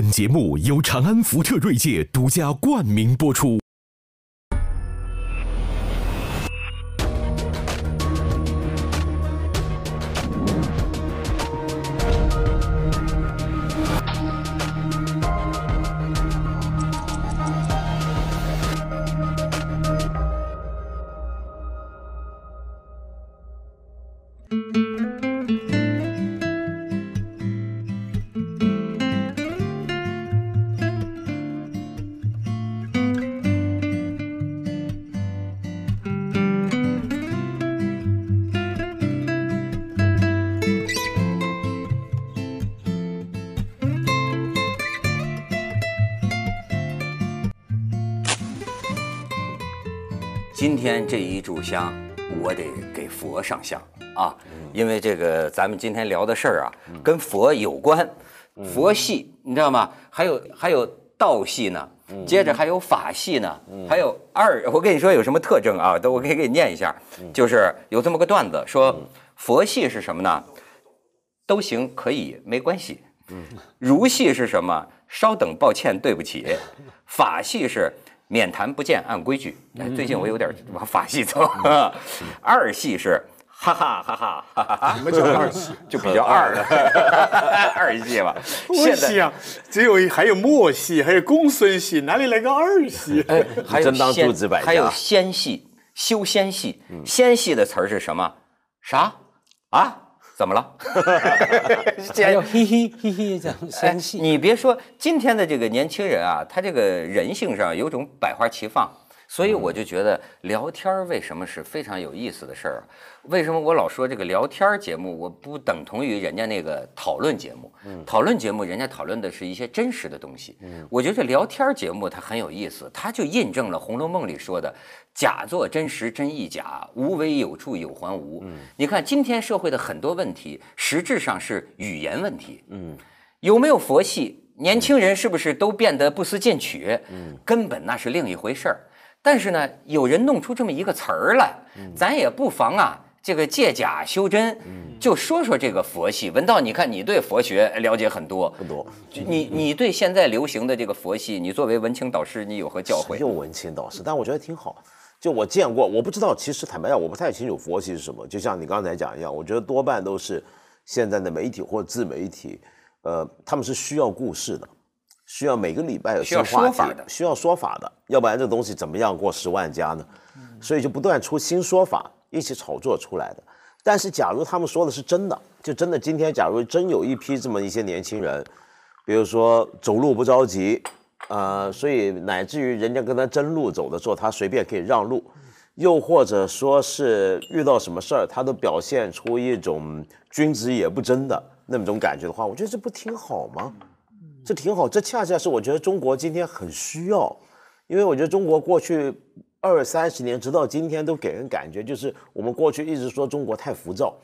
本节目由长安福特锐界独家冠名播出。炷香，我得给佛上香啊，因为这个咱们今天聊的事儿啊，跟佛有关，佛系你知道吗？还有还有道系呢，接着还有法系呢，还有二，我跟你说有什么特征啊？都我可以给你念一下，就是有这么个段子说，佛系是什么呢？都行，可以，没关系。儒系是什么？稍等，抱歉，对不起。法系是。免谈不见，按规矩。哎，最近我有点往法系走。二系是哈哈哈哈哈哈，什么叫二系？就比较二，二系吧。现在啊，只有还有末系，还有公孙系，哪里来个二系？哎，还有仙，还有仙系，修仙系。仙系的词儿是什么？啥？啊？怎么了？还有嘿嘿嘿嘿这样仙系。你别说，今天的这个年轻人啊，他这个人性上有种百花齐放。所以我就觉得聊天为什么是非常有意思的事儿？为什么我老说这个聊天节目，我不等同于人家那个讨论节目？讨论节目人家讨论的是一些真实的东西。我觉得聊天节目它很有意思，它就印证了《红楼梦》里说的“假作真实真亦假，无为有处有还无”。你看今天社会的很多问题，实质上是语言问题。嗯，有没有佛系？年轻人是不是都变得不思进取？嗯，根本那是另一回事儿。但是呢，有人弄出这么一个词儿来，咱也不妨啊，这个借假修真，就说说这个佛系。文道，你看你对佛学了解很多，不多。你你对现在流行的这个佛系，你作为文青导师，你有何教诲？有文青导师，但我觉得挺好。就我见过，我不知道，其实坦白讲，我不太清楚佛系是什么。就像你刚才讲一样，我觉得多半都是现在的媒体或自媒体，呃，他们是需要故事的。需要每个礼拜有新话题的，需要说法的，要不然这东西怎么样过十万加呢？所以就不断出新说法，一起炒作出来的。但是，假如他们说的是真的，就真的今天，假如真有一批这么一些年轻人，比如说走路不着急，呃，所以乃至于人家跟他争路走的时候，他随便可以让路，又或者说是遇到什么事儿，他都表现出一种君子也不争的那么种感觉的话，我觉得这不挺好吗？这挺好，这恰恰是我觉得中国今天很需要，因为我觉得中国过去二三十年直到今天都给人感觉就是我们过去一直说中国太浮躁，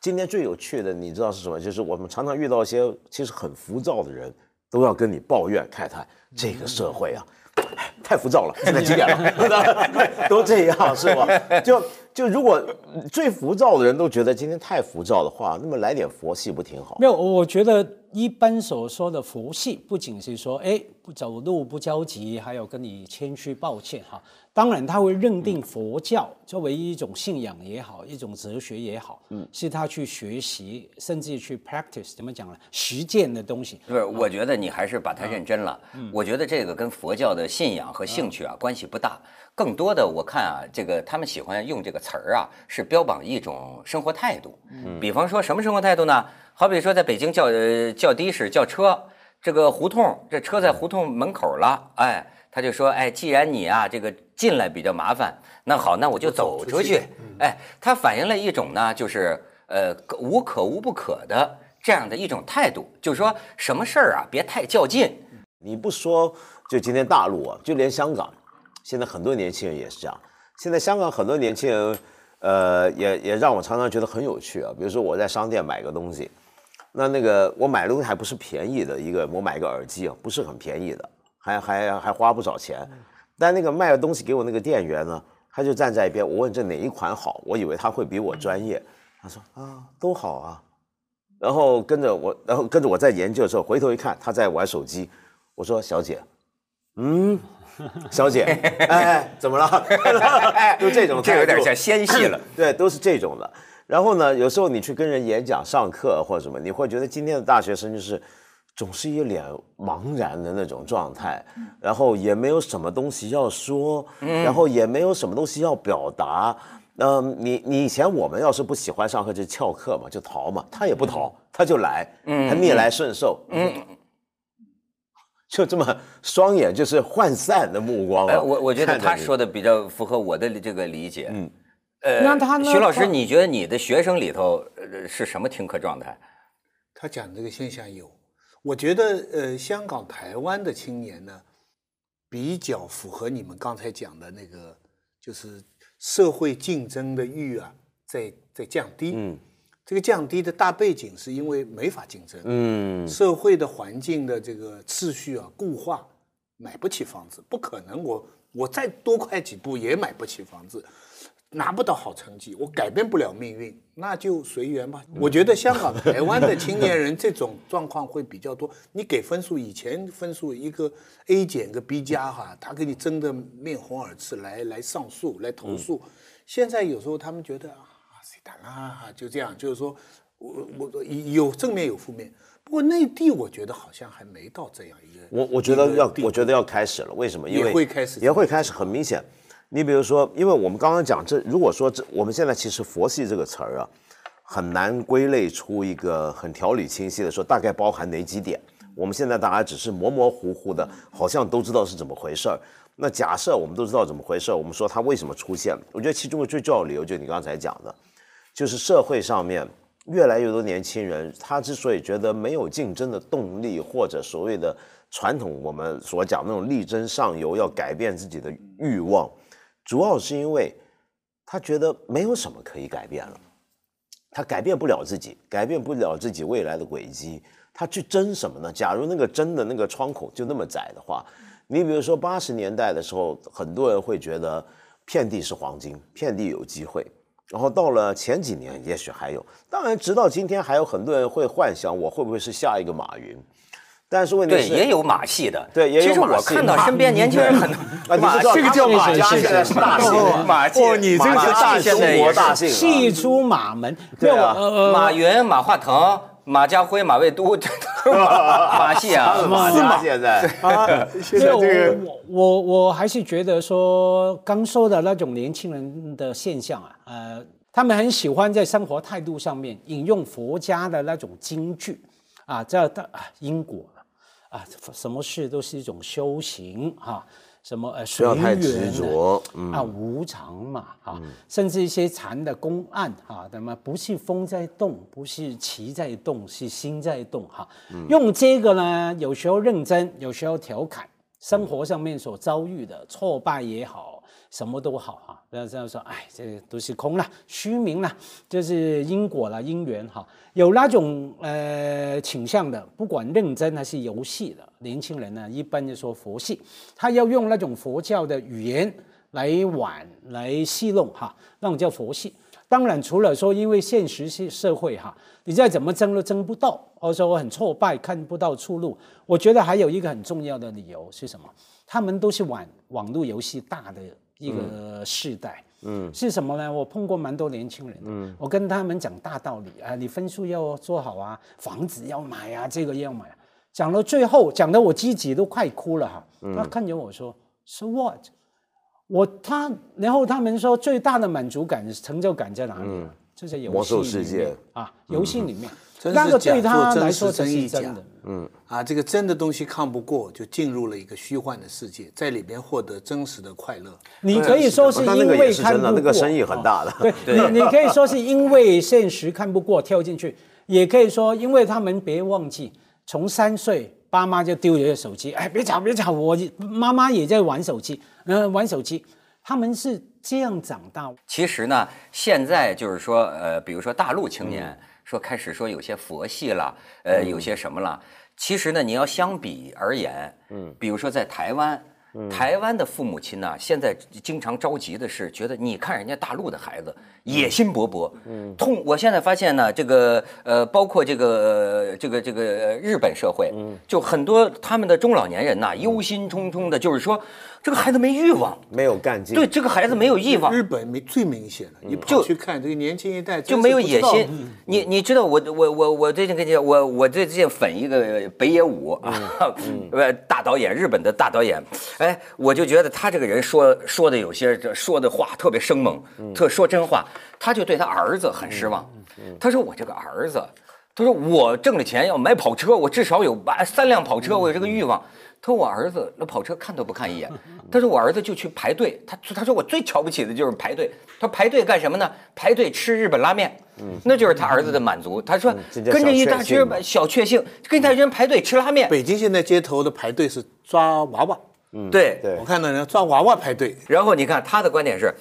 今天最有趣的你知道是什么？就是我们常常遇到一些其实很浮躁的人，都要跟你抱怨慨叹这个社会啊，太浮躁了，现在几点了？都这样是吧？就。就如果最浮躁的人都觉得今天太浮躁的话，那么来点佛系不挺好？没有，我觉得一般所说的佛系，不仅是说哎不走路不焦急，还有跟你谦虚抱歉哈。当然，他会认定佛教作为一种信仰也好，一种哲学也好，嗯，是他去学习，甚至去 practice，怎么讲呢？实践的东西。不是，我觉得你还是把它认真了。我觉得这个跟佛教的信仰和兴趣啊关系不大，更多的我看啊，这个他们喜欢用这个词儿啊，是标榜一种生活态度。嗯，比方说什么生活态度呢？好比说在北京叫呃叫的士叫车，这个胡同这车在胡同门口了，哎。他就说：“哎，既然你啊这个进来比较麻烦，那好，那我就走出去。哎，它反映了一种呢，就是呃无可无不可的这样的一种态度，就是说什么事儿啊别太较劲。你不说，就今天大陆啊，就连香港，现在很多年轻人也是这样。现在香港很多年轻人，呃，也也让我常常觉得很有趣啊。比如说我在商店买个东西，那那个我买的东西还不是便宜的一个，我买个耳机啊，不是很便宜的。”还还还花不少钱，但那个卖的东西给我那个店员呢，他就站在一边。我问这哪一款好，我以为他会比我专业。他说啊，都好啊。然后跟着我，然后跟着我在研究的时候，回头一看他在玩手机，我说小姐，嗯，小姐，哎，怎么了？就这种这有点像纤细了。对，都是这种的。然后呢，有时候你去跟人演讲、上课或者什么，你会觉得今天的大学生就是总是一脸茫然的那种状态，然后也没有什么东西要说，然后也没有什么东西要表达。嗯，你你以前我们要是不喜欢上课就翘课嘛，就逃嘛，他也不逃，他就来，他逆来顺受，嗯，就这么双眼就是涣散的目光啊。哎，我我觉得他说的比较符合我的这个理解。嗯呃，那他呢徐老师，你觉得你的学生里头呃是什么听课状态？他讲这个现象有，我觉得呃，香港、台湾的青年呢，比较符合你们刚才讲的那个，就是社会竞争的欲啊，在在降低。嗯这个降低的大背景是因为没法竞争，嗯社会的环境的这个秩序啊固化，买不起房子，不可能我我再多快几步也买不起房子，拿不到好成绩，我改变不了命运，那就随缘吧。我觉得香港、台湾的青年人 这种状况会比较多。你给分数，以前分数一个 A 减个 B 加哈，他给你争得面红耳赤，来来上诉来投诉。现在有时候他们觉得啊，谁打啊，就这样，就是说我我有正面有负面。不过内地我觉得好像还没到这样一个，我我觉得要我觉得要开始了。为什么？因为也会开始也会开始，很明显。你比如说，因为我们刚刚讲这，如果说这，我们现在其实“佛系”这个词儿啊，很难归类出一个很条理清晰的说大概包含哪几点。我们现在大家只是模模糊糊的，好像都知道是怎么回事儿。那假设我们都知道怎么回事儿，我们说它为什么出现？我觉得其中的最重要的理由就是你刚才讲的，就是社会上面越来越多年轻人，他之所以觉得没有竞争的动力，或者所谓的传统我们所讲那种力争上游、要改变自己的欲望，主要是因为他觉得没有什么可以改变了，他改变不了自己，改变不了自己未来的轨迹，他去争什么呢？假如那个争的那个窗口就那么窄的话，你比如说八十年代的时候，很多人会觉得遍地是黄金，遍地有机会。然后到了前几年，也许还有，当然直到今天，还有很多人会幻想我会不会是下一个马云。但是问题对，是，也有马戏的。对也有其实我马戏看到身边年轻人很多 啊，你知道这个叫马家戏现在是大戏，马戏，哦你这个马是大戏中国大戏啊，戏出马门，对啊马云、马化腾、马家辉、马未都，马 马戏啊，马家现在。啊，现在没有这个我我我还是觉得说刚说的那种年轻人的现象啊，呃，他们很喜欢在生活态度上面引用佛家的那种金句啊，这的啊因果啊，什么事都是一种修行哈、什么呃不随要太缘执着，嗯，啊，无常嘛，啊，甚至一些禅的公案啊，那么不是风在动，不是旗在动，是心在动哈、用这个呢，有时候认真，有时候调侃，生活上面所遭遇的挫败也好，什么都好哈，不要这样说，哎，这都是空了，虚名了，就是因果了，因缘哈，有那种呃倾向的，不管认真还是游戏的年轻人呢，一般就说佛系，他要用那种佛教的语言来玩来戏弄哈，那种叫佛系。当然，除了说因为现实是社会哈，你再怎么争都争不到，或者说我很挫败，看不到出路。我觉得还有一个很重要的理由是什么？他们都是玩网络游戏大的一个世代。嗯，是什么呢？我碰过蛮多年轻人，嗯，我跟他们讲大道理啊，你分数要做好啊，房子要买啊，这个要买、啊。讲到最后，讲的我自己都快哭了哈。他看着我说：“So what？” 我他，然后他们说最大的满足感、成就感在哪里？就在游戏世界啊，游戏里面，那个对他来说才真亦假是真的。啊，这个真的东西看不过，就进入了一个虚幻的世界，在里边获得真实的快乐。你可以说是因为看不过，那个生意很大的。啊对 你，你可以说是因为现实看不过跳进去，也可以说因为他们别忘记，从三岁爸妈就丢了手机，哎，别吵别吵，我妈妈也在玩手机，嗯、玩手机，他们是这样长大。其实呢，现在就是说，呃，比如说大陆青年说开始说有些佛系了，呃，有些什么了。其实呢，你要相比而言，嗯，比如说在台湾，台湾的父母亲呢，现在经常着急的是，觉得你看人家大陆的孩子野心勃勃，嗯，痛。我现在发现呢，这个呃，包括这个呃这个这个呃日本社会，嗯，就很多他们的中老年人呐，忧心忡忡的，就是说这个孩子没欲望，没有干劲。对，这个孩子没有欲望。日本没最明显的，你就跑去看这个年轻一代就没有野心。嗯你你知道我我我我最近跟你讲，我我最近粉一个北野武啊，呃大导演，日本的大导演，哎，我就觉得他这个人说说的有些这说的话特别生猛，特说真话。他就对他儿子很失望，他说我这个儿子，他说我挣了钱要买跑车，我至少有八三辆跑车，我有这个欲望。他说我儿子那跑车看都不看一眼，他说我儿子就去排队，他他说我最瞧不起的就是排队。他说排队干什么呢？排队吃日本拉面，嗯那就是他儿子的满足。他说跟着一大群小确幸嘛小确幸，跟一大群人排队吃拉面，北京现在街头的排队是抓娃娃，对对我看到人抓娃娃排队，然后你看他的观点是，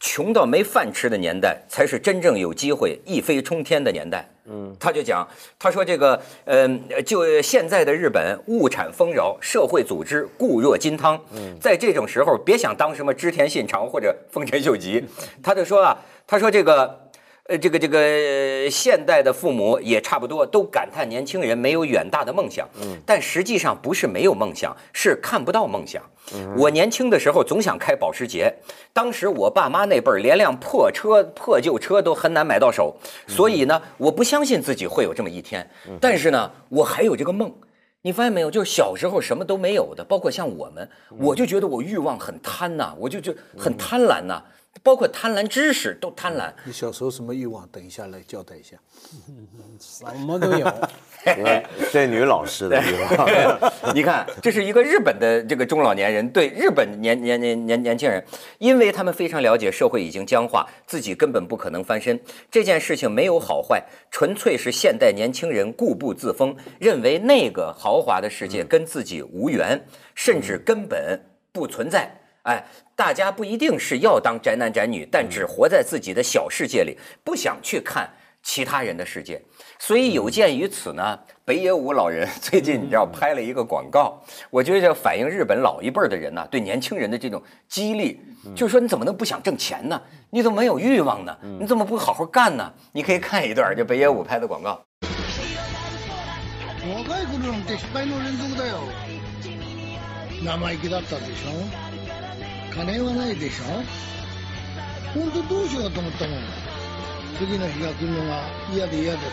穷到没饭吃的年代，才是真正有机会一飞冲天的年代。嗯，他就讲，他说这个，嗯、就现在的日本物产丰饶，社会组织固若金汤。嗯，在这种时候，别想当什么织田信长或者丰臣秀吉。他就说啊，他说这个。呃，这个这个呃现代的父母也差不多，都感叹年轻人没有远大的梦想。嗯，但实际上不是没有梦想，是看不到梦想。我年轻的时候总想开保时捷，当时我爸妈那辈儿连辆破车、破旧车都很难买到手，所以呢，我不相信自己会有这么一天。但是呢，我还有这个梦。你发现没有？就是小时候什么都没有的，包括像我们，我就觉得我欲望很贪呐、我就就很贪婪呐、包括贪婪知识都贪婪。你小时候什么欲望？等一下来交代一下。什么都有。对女老师的欲望，你看，这是一个日本的这个中老年人对日本年年年年年轻人，因为他们非常了解社会已经僵化，自己根本不可能翻身。这件事情没有好坏，纯粹是现代年轻人固步自封，认为那个豪华的世界跟自己无缘，甚至根本不存在。哎，大家不一定是要当宅男宅女，但只活在自己的小世界里，不想去看其他人的世界。所以有鉴于此呢，北野武老人最近你知道拍了一个广告，我觉得这反映日本老一辈儿的人呢、对年轻人的这种激励，就是说你怎么能不想挣钱呢？你怎么没有欲望呢？你怎么不好好干呢？你可以看一段，就北野武拍的广告。若い頃なんて失敗の連続だよ生意気だったでしょ 金はないでしょ？本当どうしようと思ったもん次の日が来るのが嫌で嫌でさ。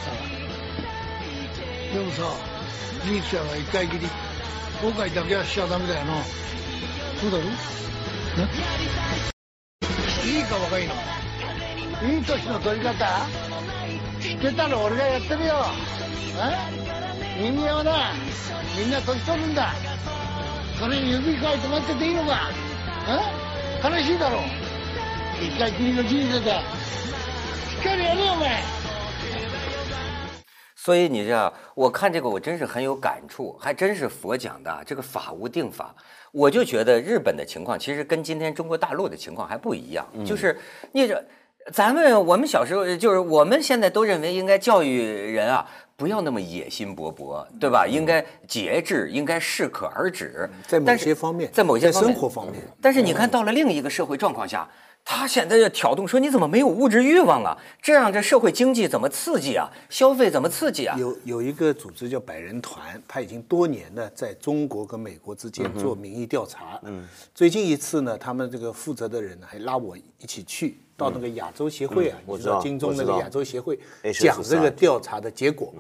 でもさ人生は一回きり。後悔だけはしちゃダメだよなそうだろ？いいか若いの？いい年の取り方？知ってたの？俺がやってるよ人間はなみんな年取るんだ。それに指かいて待ってていいのか？え悲しいだろ一回きりの人生だしっかりやれよお前所以你知道，我看这个我真是很有感触，还真是佛讲的啊这个法无定法。我就觉得日本的情况其实跟今天中国大陆的情况还不一样，就是你这。 咱们我们小时候就是我们现在都认为应该教育人啊，不要那么野心勃勃，对吧？应该节制，应该适可而止。在某些方面在某些生活方面但是你看到了另一个社会状况下，他现在要挑动说你怎么没有物质欲望啊？这样这社会经济怎么刺激啊？消费怎么刺激啊？有有一个组织叫百人团，他已经多年呢在中国跟美国之间做民意调查。嗯，最近一次呢，他们这个负责的人呢还拉我一起去到那个亚洲协会啊，你知道我知道金钟那个亚洲协会讲这个调查的结果，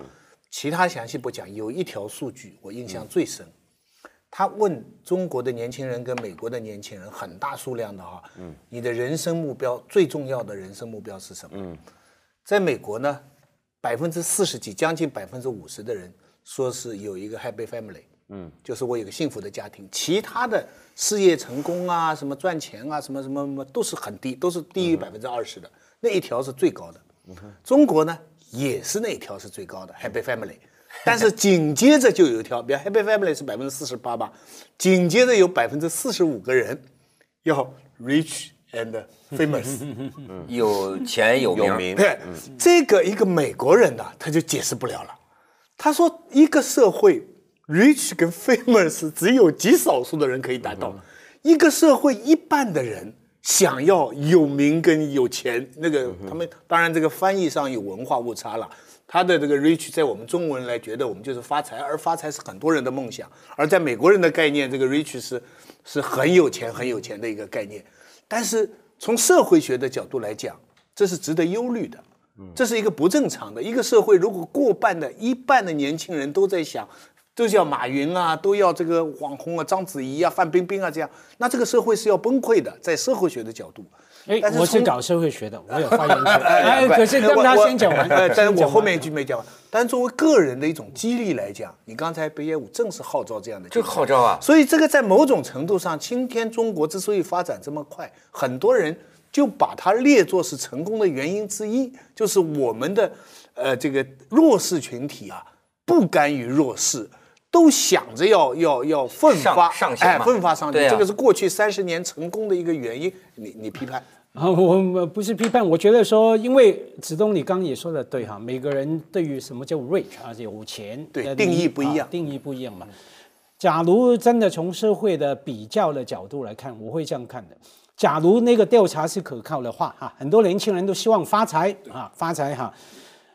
其他详细不讲。有一条数据我印象最深，他问中国的年轻人跟美国的年轻人很大数量的哈，嗯，你的人生目标最重要的人生目标是什么？嗯，在美国呢，百分之四十几，将近百分之五十的人说是有一个 happy family，嗯，就是我有个幸福的家庭。其他的事业成功啊，什么赚钱啊，什么什么什么都是很低，都是低于百分之二十的。那一条是最高的。中国呢也是那一条是最高的 happy family，但是紧接着就有一条，比如 happy family 是百分之四十八吧，紧接着有百分之四十五个人要 rich and famous。有钱有名，对，这个一个美国人呢，他就解释不了了。他说，一个社会 rich 跟 famous 只有极少数的人可以达到，一个社会一半的人想要有名跟有钱，那个他们当然这个翻译上有文化误差了。他的这个 rich 在我们中文来觉得我们就是发财，而发财是很多人的梦想，而在美国人的概念，这个 rich 是是很有钱很有钱的一个概念。但是从社会学的角度来讲，这是值得忧虑的。这是一个不正常的一个社会。如果过半的一半的年轻人都在想，都要马云啊，都要这个网红啊，章子怡啊，范冰冰啊，这样，那这个社会是要崩溃的。在社会学的角度，哎我是搞社会学的，我有发言权。哎，可是让他先讲完。呃，但是我后面一句没讲完。但是作为个人的一种激励来讲，你刚才北野武正是号召这样的，就号召啊所以这个在某种程度上，今天中国之所以发展这么快，很多人就把它列作是成功的原因之一，就是我们的呃这个弱势群体啊，不甘于弱势。都想着要要要奋发哎，上上行嘛奋发上进，啊这个是过去三十年成功的一个原因。你你批判？啊，我我不是批判，我觉得说，因为子东你刚刚也说的对哈，每个人对于什么叫 rich 啊，有钱对定义不一样啊定义不一样嘛。假如真的从社会的比较的角度来看，我会这样看的。假如那个调查是可靠的话，哈，很多年轻人都希望发财啊，发财哈。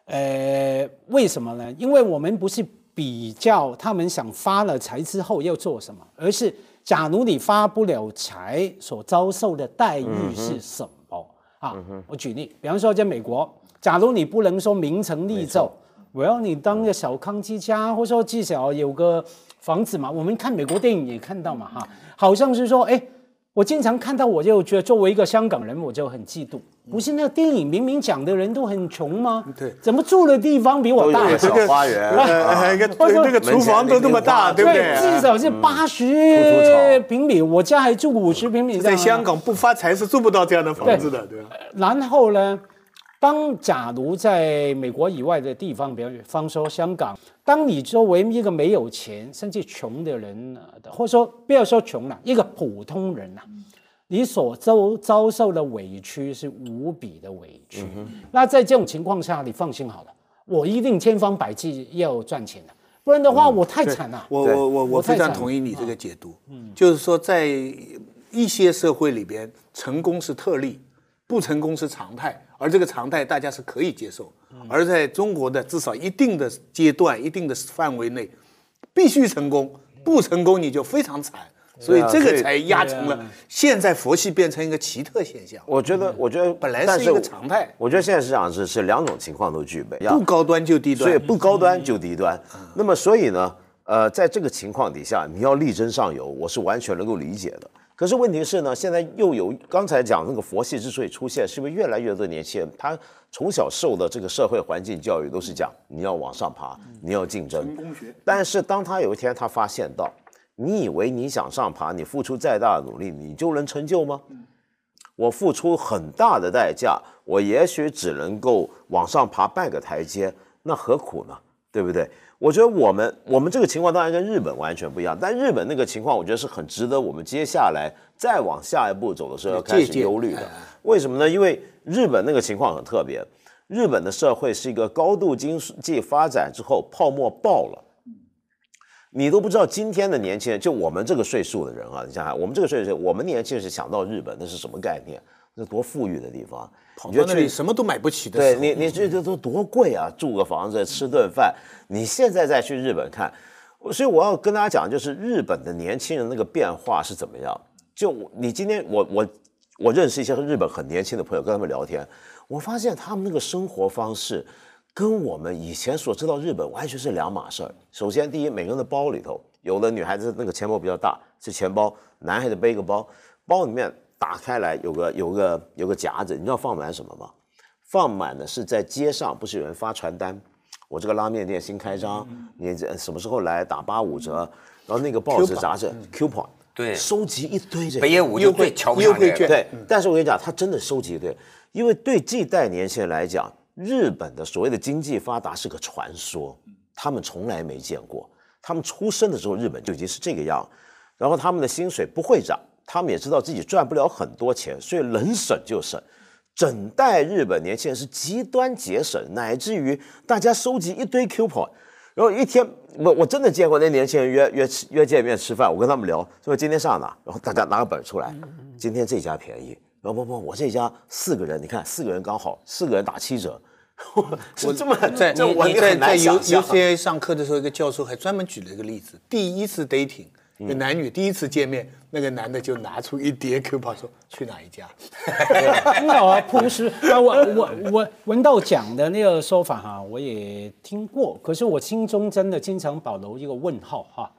呃，为什么呢？因为我们不是比较他们想发了财之后要做什么，而是假如你发不了财所遭受的待遇是什么、啊？我举例，比方说在美国，假如你不能说名成利就，我要你当个小康之家，或者说至少有个房子嘛。我们看美国电影也看到嘛，哈，好像是说，哎，我经常看到，我就觉得作为一个香港人，我就很嫉妒。不是那个电影明明讲的人都很穷吗？对怎么住的地方比我大？小花园，那个厨房都那么大，对不对？至少是八十平米，我家还住五十平米。在香，港不发财是住不到这样的房子的，对吧？然后呢，当假如在美国以外的地方，比方说香港，当你作为一个没有钱甚至穷的人，呃或者说不要说穷了，一个普通人呐、你所遭遭受的委屈是无比的委屈。那在这种情况下，你放心好了，我一定千方百计要赚钱的，不然的话我太惨了。对。我我我我非常同意你这个解读，就是说在一些社会里边，成功是特例，不成功是常态，而这个常态大家是可以接受。而在中国的至少一定的阶段、一定的范围内，必须成功，不成功你就非常惨。所以这个才压成了现在佛系变成一个奇特现象，我觉得，我觉得本来是一个常态，我觉得现在市场是是两种情况都具备，不高端就低端。所以不高端就低端。那么所以呢，呃，在这个情况底下，你要力争上游，我是完全能够理解的。可是问题是呢，现在又有刚才讲那个佛系之所以出现，是因为越来越多的年轻人他从小受的这个社会环境教育都是讲你要往上爬，你要竞争。但是当他有一天他发现到，你以为你想上爬，你付出再大的努力，你就能成就吗？我付出很大的代价，我也许只能够往上爬半个台阶，那何苦呢？对不对？我觉得我们我们这个情况当然跟日本完全不一样，但日本那个情况，我觉得是很值得我们接下来再往下一步走的时候要开始忧虑的。为什么呢？因为日本那个情况很特别，日本的社会是一个高度经济发展之后泡沫爆了。你都不知道今天的年轻人，就我们这个岁数的人啊，你想想，我们这个岁数，我们年轻人是想到日本，那是什么概念？那多富裕的地方，跑到那里什么都买不起的对你，你这这都多贵啊！住个房子，吃顿饭，你现在再去日本看，所以我要跟大家讲，就是日本的年轻人那个变化是怎么样。就你今天我我我认识一些日本很年轻的朋友，跟他们聊天，我发现他们那个生活方式跟我们以前所知道日本完全是两码事儿。首先，第一，每个人的包里头，有的女孩子那个钱包比较大是钱包，男孩子背个包，包里面打开来有个有个有个夹子，你知道放满什么吗？放满的是在街上，不是有人发传单，我这个拉面店新开张，你这什么时候来打八五折？然后那个报纸杂志 coupon，对。收集一堆这个。北野武就最瞧不上这个优惠券对，但是我跟你讲，他真的收集对，因为对这一代年轻人来讲，日本的所谓的经济发达是个传说，他们从来没见过。他们出生的时候，日本就已经是这个样，然后他们的薪水不会涨，他们也知道自己赚不了很多钱，所以能省就省。整代日本年轻人是极端节省，乃至于大家收集一堆 coupon，然后一天，我我真的见过那年轻人约约吃约见面吃饭，我跟他们聊，说今天上哪，然后大家拿个本出来，今天这家便宜，然后不不，我这家四个人，你看四个人刚好，四个人打七折，我这么在这我你在在。UCA 上课的时候，一个教授还专门举了一个例子：第一次 dating，男女第一次见面，那个男的就拿出一叠 coupon 说去哪一家，很好啊，朴实。啊，我我我文道讲的那个说法哈，我也听过，可是我心中真的经常保留一个问号哈。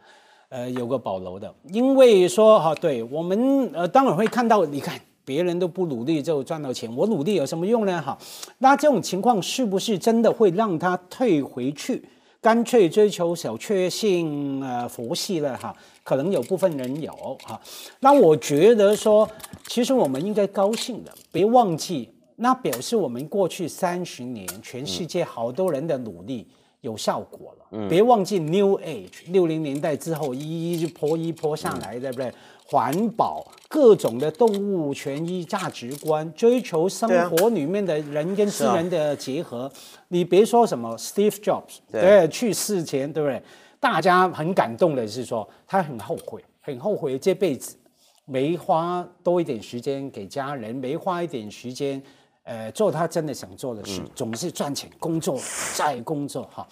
呃，有个保留的，因为说哈，对我们呃，当然会看到，你看别人都不努力就赚到钱，我努力有什么用呢？哈，那这种情况是不是真的会让他退回去，干脆追求小确幸呃佛系了哈？可能有部分人有哈，那我觉得说，其实我们应该高兴的，别忘记，那表示我们过去三十年全世界好多人的努力有效果了。别忘记 New Age 六零年代之后一一波一波上来，对不对？环保各种的动物权益价值观，追求生活里面的人跟自然的结合。你别说什么 Steve Jobs，对对，去世前，对不对？大家很感动的是说，他很后悔，很后悔这辈子没花多一点时间给家人，没花一点时间，呃，做他真的想做的事，总是赚钱、工作再工作哈。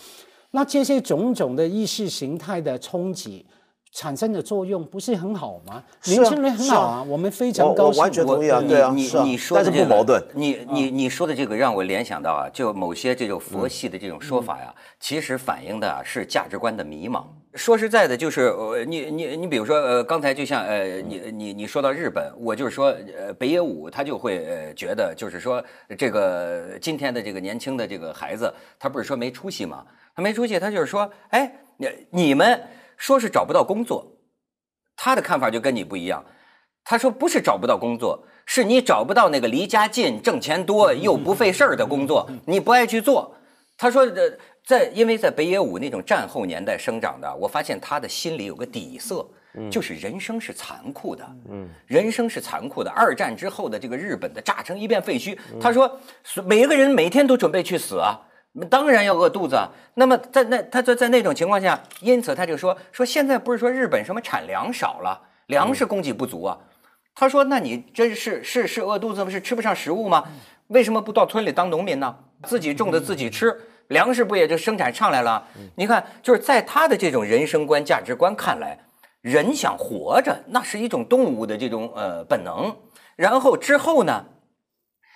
那这些种种的意识形态的冲击产生的作用，不是很好吗？啊年轻人很好是啊，我们非常高兴。我完全同意啊，你对啊，你你说的不矛盾。你你你说的这个让我联想到啊，就某些这种佛系的这种说法呀，其实反映的啊是价值观的迷茫。说实在的，就是呃，你你你比如说呃，刚才就像呃，你你你说到日本，我就是说呃，北野武他就会呃觉得就是说这个今天的这个年轻的这个孩子，他不是说没出息吗？他没出息，他就是说，哎，你你们说是找不到工作，他的看法就跟你不一样。他说不是找不到工作，是你找不到那个离家近、挣钱多又不费事儿的工作，你不爱去做。他说的在因为在北野武那种战后年代生长的，我发现他的心里有个底色，就是人生是残酷的，嗯，人生是残酷的。二战之后的这个日本的炸成一片废墟，他说每一个人每天都准备去死啊。当然要饿肚子啊。那么在那他在在那种情况下，因此他就说说现在不是说日本什么产粮少了，粮食供给不足啊。他说：“那你真是是是饿肚子吗？是吃不上食物吗？为什么不到村里当农民呢？自己种的自己吃，粮食不也就生产上来了？你看，就是在他的这种人生观、价值观看来，人想活着，那是一种动物的这种呃本能。然后之后呢，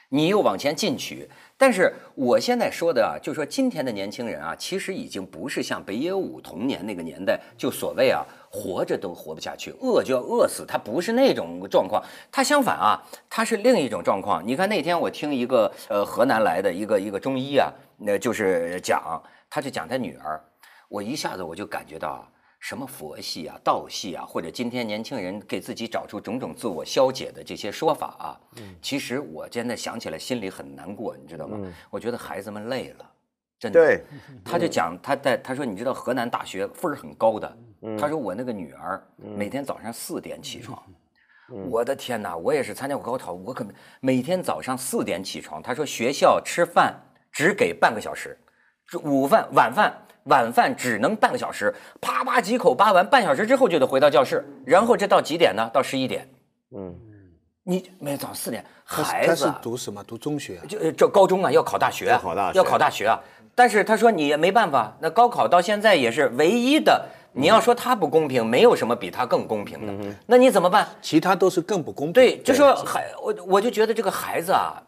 你又往前进取。但是我现在说的啊，就是说今天的年轻人啊，其实已经不是像北野武童年那个年代，就所谓啊，活着都活不下去，饿就要饿死，他不是那种状况，他相反啊，他是另一种状况。你看那天我听一个呃河南来的一个一个中医啊，那就是讲，他就讲他女儿，我一下子我就感觉到啊。什么佛系啊、道系啊，或者今天年轻人给自己找出种种自我消解的这些说法啊，其实我现在想起来心里很难过，你知道吗？我觉得孩子们累了，真的。对，他就讲他在他说你知道河南大学分儿很高的，他说我那个女儿每天早上四点起床。我的天哪！我也是参加过高考，我可每天早上四点起床。他说学校吃饭只给半个小时，午饭、晚饭。晚饭只能半个小时，啪啪几口扒完，半小时之后就得回到教室，然后这到几点呢？到十一点。嗯，你每天早上四点，孩子啊读什么？读中学啊？就呃这高中啊要考大学啊，要考大学要考大学啊。但是他说你也没办法，那高考到现在也是唯一的。你要说他不公平，没有什么比他更公平的。那你怎么办？其他都是更不公平。对，就说孩我我就觉得这个孩子啊，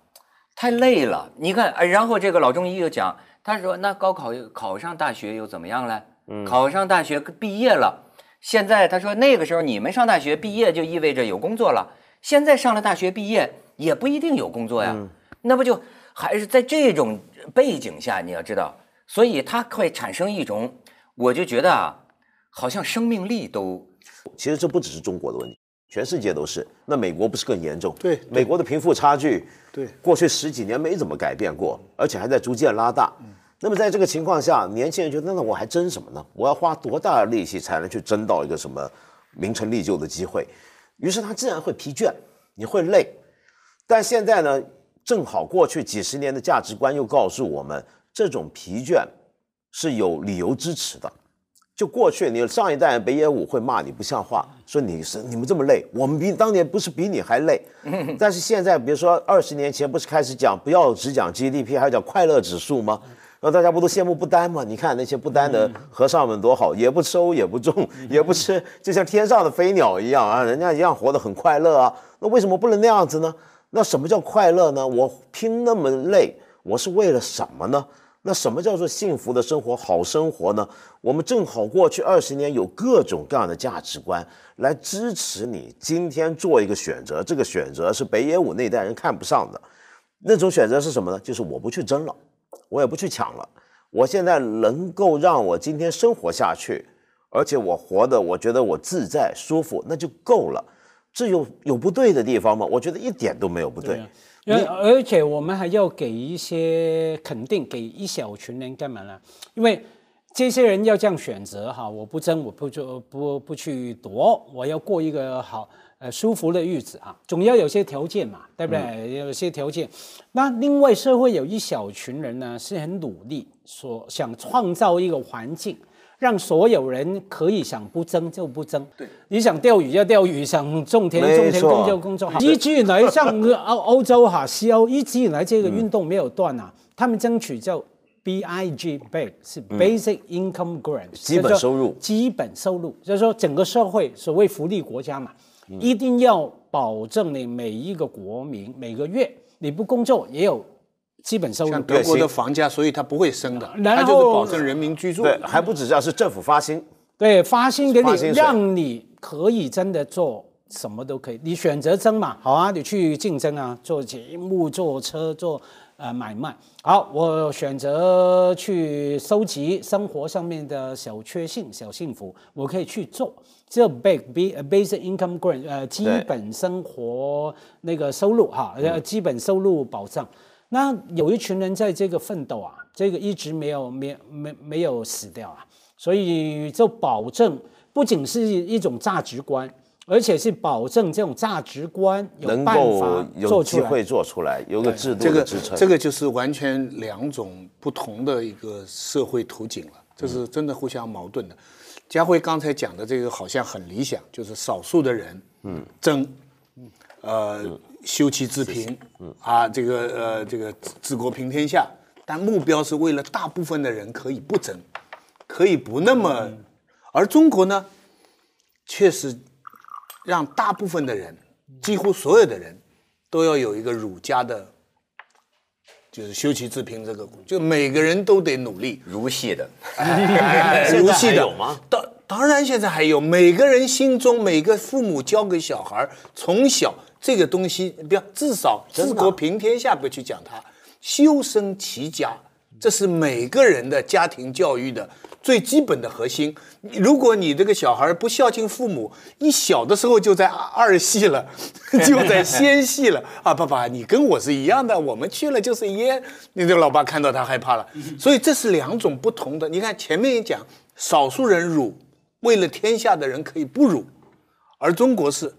太累了。你看，哎然后这个老中医又讲，他说那高考考上大学又怎么样了？考上大学毕业了，现在他说那个时候你们上大学毕业就意味着有工作了，现在上了大学毕业也不一定有工作呀。那不就还是在这种背景下，你要知道，所以它会产生一种，我就觉得啊，好像生命力都其实这不只是中国的问题，全世界都是。那美国不是更严重？对美国的贫富差距，对过去十几年没怎么改变过，而且还在逐渐拉大。那么在这个情况下，年轻人觉得，那我还争什么呢？我要花多大的力气才能去争到一个什么名成利就的机会？于是他自然会疲倦，你会累。但现在呢，正好过去几十年的价值观又告诉我们，这种疲倦是有理由支持的。就过去，你上一代北野武会骂你不像话，说你是你们这么累，我们比当年不是比你还累。但是现在，比如说二十年前不是开始讲不要只讲 GDP，还要讲快乐指数吗？那大家不都羡慕不丹吗？你看那些不丹的和尚们多好，也不收也不种 也不吃，就像天上的飞鸟一样啊，人家一样活得很快乐啊。那为什么不能那样子呢？那什么叫快乐呢？我拼那么累，我是为了什么呢？那什么叫做幸福的生活、好生活呢？我们正好过去二十年有各种各样的价值观来支持你今天做一个选择，这个选择是北野武那代人看不上的，那种选择是什么呢？就是我不去争了，我也不去抢了，我现在能够让我今天生活下去，而且我活的我觉得我自在舒服，那就够了。这有有不对的地方吗？我觉得一点都没有不对。而而且我们还要给一些肯定，给一小群人干嘛呢？因为这些人要这样选择哈，我不争，我不做，不不去夺，我要过一个好呃舒服的日子啊，总要有些条件嘛，对不对？有些条件。那另外社会有一小群人呢，是很努力，所想创造一个环境。让所有人可以想不争就不争，对，你想钓鱼就钓鱼，想种田种田，工作工作。一直以来，像欧欧洲哈西欧，一直以来这个运动没有断啊。他们争取叫 B I G B，是 Basic Income Grant，基本收入。基本收入就是说，整个社会所谓福利国家嘛，一定要保证你每一个国民每个月你不工作也有。基本收入，像德国的房价，所以它不会升的，它就是保证人民居住。对，还不止这样，是政府发薪，对，发薪给你，让你可以真的做什么都可以。你选择争嘛，好啊，你去竞争啊，做节目、做车、做呃买卖。好，我选择去收集生活上面的小确幸、小幸福，我可以去做。这 big b basic income grant，呃，基本生活那个收入哈，呃，基本收入保障。那有一群人在这个奋斗啊，这个一直没有没没没有死掉啊，所以就保证不仅是一种价值观，而且是保证这种价值观有办法有机会做出来，有个制度的支撑。这个就是完全两种不同的一个社会图景了，这是真的互相矛盾的。家辉刚才讲的这个好像很理想，就是少数的人嗯争，呃。修齐治平，啊，这个呃，这个治国平天下，但目标是为了大部分的人可以不争，可以不那么，而中国呢，确实让大部分的人，几乎所有的人，都要有一个儒家的，就是修齐治平这个，就每个人都得努力。儒系的，儒系的。有吗？当当然现在还有，每个人心中，每个父母教给小孩从小。这个东西，不要至少治国平天下，不去讲它，修身齐家，这是每个人的家庭教育的最基本的核心。如果你这个小孩不孝敬父母，一小的时候就在二系了，就在先系了啊！爸爸，你跟我是一样的，我们去了就是烟。你这老爸看到他害怕了，所以这是两种不同的。你看前面一讲，少数人辱，为了天下的人可以不辱，而中国是。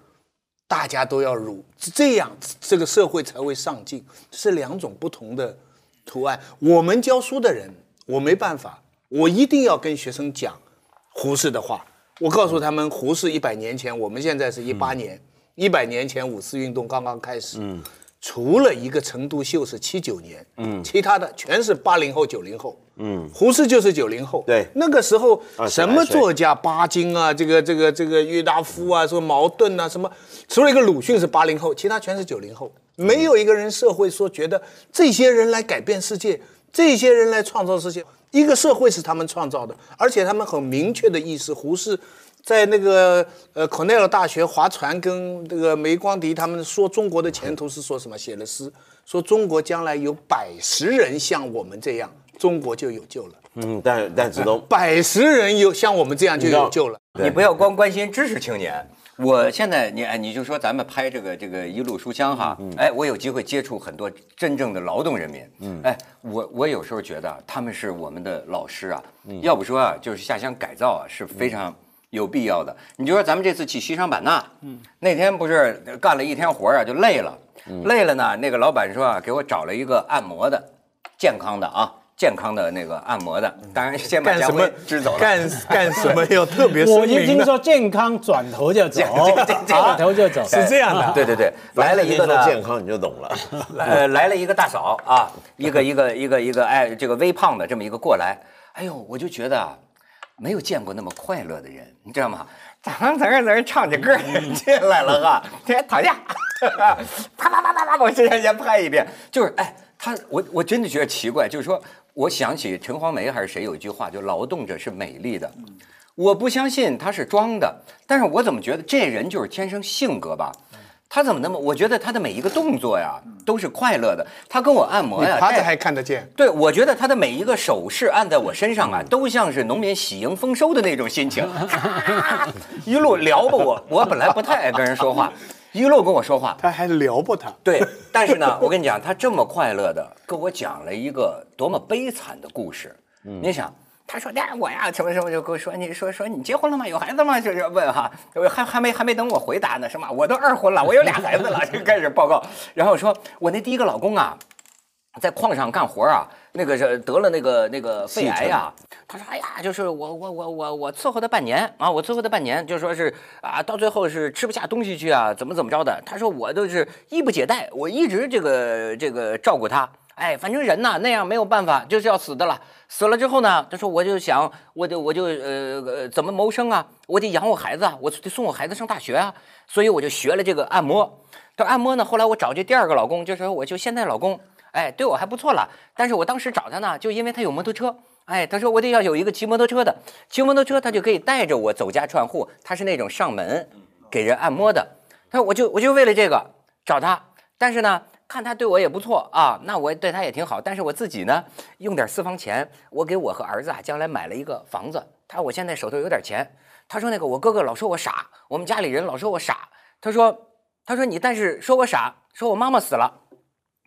大家都要辱，这样这个社会才会上进。这是两种不同的图案。我们教书的人，我没办法，我一定要跟学生讲胡适的话。我告诉他们，胡适一百年前，我们现在是一八年，一百年前五四运动刚刚开始。嗯。除了一个陈独秀是七九年，嗯，其他的全是八零后、九零后，嗯，胡适就是九零后，对，那个时候什么作家，巴金啊，这个这个这个郁达夫啊，说茅盾啊，什么，除了一个鲁迅是八零后，其他全是九零后，没有一个人社会说觉得这些人来改变世界，这些人来创造世界，一个社会是他们创造的，而且他们很明确的意思，胡适。在那个呃，Cornell 大学划船，跟这个梅光迪他们说中国的前途是说什么？写了诗，说中国将来有百十人像我们这样，中国就有救了。嗯，但但只能百十人有像我们这样就有救了。你不要光关心知识青年，我现在你哎，你就说咱们拍这个这个一路书香哈，哎，我有机会接触很多真正的劳动人民，嗯，哎，我我有时候觉得他们是我们的老师啊，要不说啊，就是下乡改造啊是非常。有必要的，你就说咱们这次去西双版纳，嗯，那天不是干了一天活啊，就累了，累了呢。那个老板说啊，给我找了一个按摩的，健康的啊，健康的那个按摩的，当然先把家干什么辉支走了。干 干什么要特别我？一听说 健康，转头就走，这转头就走。是这样的，对对对，来了一个呢，健康你就懂了。呃，来了一个大嫂啊，一个一个一个一个，哎，这个微胖的这么一个过来，哎呦，我就觉得啊，没有见过那么快乐的人，你知道吗？咱们在这在这唱起歌儿 进来了哈，这躺下，啪啪啪啪啪我身上先拍一遍，就是哎，他我我真的觉得奇怪，就是说，我想起陈黄梅还是谁有一句话，就劳动者是美丽的，我不相信他是装的，但是我怎么觉得这人就是天生性格吧？他怎么那么？我觉得他的每一个动作呀都是快乐的。他跟我按摩呀，这你趴着还看得见。对，我觉得他的每一个手势按在我身上啊，都像是农民喜迎丰收的那种心情，一路撩拨我。我本来不太爱跟人说话，一路跟我说话。他还撩拨他，对，但是呢，我跟你讲，他这么快乐的跟我讲了一个多么悲惨的故事。你想，他说：“那我呀，什么什么，就跟我说，你说说你结婚了吗？有孩子吗？”就是问哈，我还还没还没等我回答呢，什么我都二婚了，我有俩孩子了，就开始报告。然后说我那第一个老公啊，在矿上干活啊，那个是得了那个那个肺癌呀、他说：“哎呀，就是我我我我我伺候他半年啊，我伺候他半年，就说是啊，到最后是吃不下东西去啊，怎么怎么着的。”他说：“我都是衣不解带，我一直这个这个照顾他。哎，反正人呐那样没有办法，就是要死的了。死了之后呢，他说我就想，我就我就呃呃怎么谋生啊？我得养我孩子啊，我得送我孩子上大学啊，所以我就学了这个按摩。他说按摩呢，后来我找这第二个老公，就是说我就现在老公。”哎，对我还不错了。但是我当时找他呢，就因为他有摩托车。哎，他说我得要有一个骑摩托车的，骑摩托车他就可以带着我走家串户。他是那种上门给人按摩的。他说我就我就为了这个找他，但是呢，看他对我也不错啊，那我对他也挺好。但是我自己呢，用点私房钱，我给我和儿子啊将来买了一个房子。他说我现在手头有点钱。他说那个我哥哥老说我傻，我们家里人老说我傻。他说他说你但是说我傻，说我妈妈死了。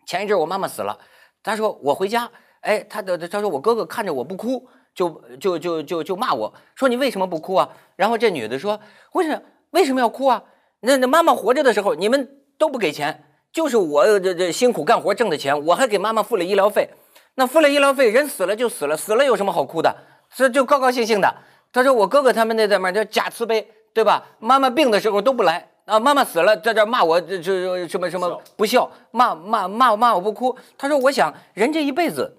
前一阵我妈妈死了，他说我回家，哎，他的他说我哥哥看着我不哭，就就就就就骂我说你为什么不哭啊？然后这女的说为什么为什么要哭啊？那那妈妈活着的时候你们都不给钱，就是我这这辛苦干活挣的钱，我还给妈妈付了医疗费，那付了医疗费，人死了就死了，死了有什么好哭的？这就高高兴兴的。他说我哥哥他们那在面叫假慈悲，对吧？妈妈病的时候都不来。啊，妈妈死了，在这骂我，这这什么什么不孝，骂骂骂骂我不哭。他说，我想人这一辈子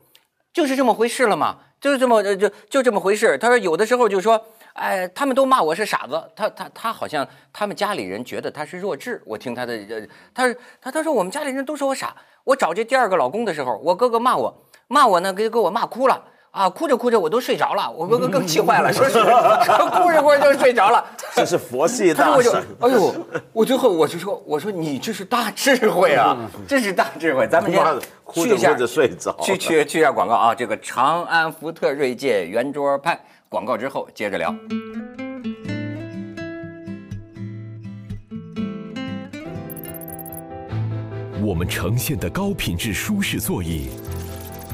就是这么回事了嘛，就是这么就就这么回事。他说，有的时候就说，哎，他们都骂我是傻子，他他他好像他们家里人觉得他是弱智。我听他的，呃，他他他说我们家里人都说我傻。我找这第二个老公的时候，我哥哥骂我，骂我呢，给给我骂哭了。啊，哭着哭着我都睡着了，我哥哥更气坏了，说是哭着哭着就睡着了。这是佛系他说我就大神。，哎呦，我最后我就说，我说你这是大智慧啊，这是大智慧。咱们先 去一下着哭着睡着去去去一下广告啊，这个长安福特锐界圆桌派广告之后接着聊。我们呈现的高品质舒适座椅，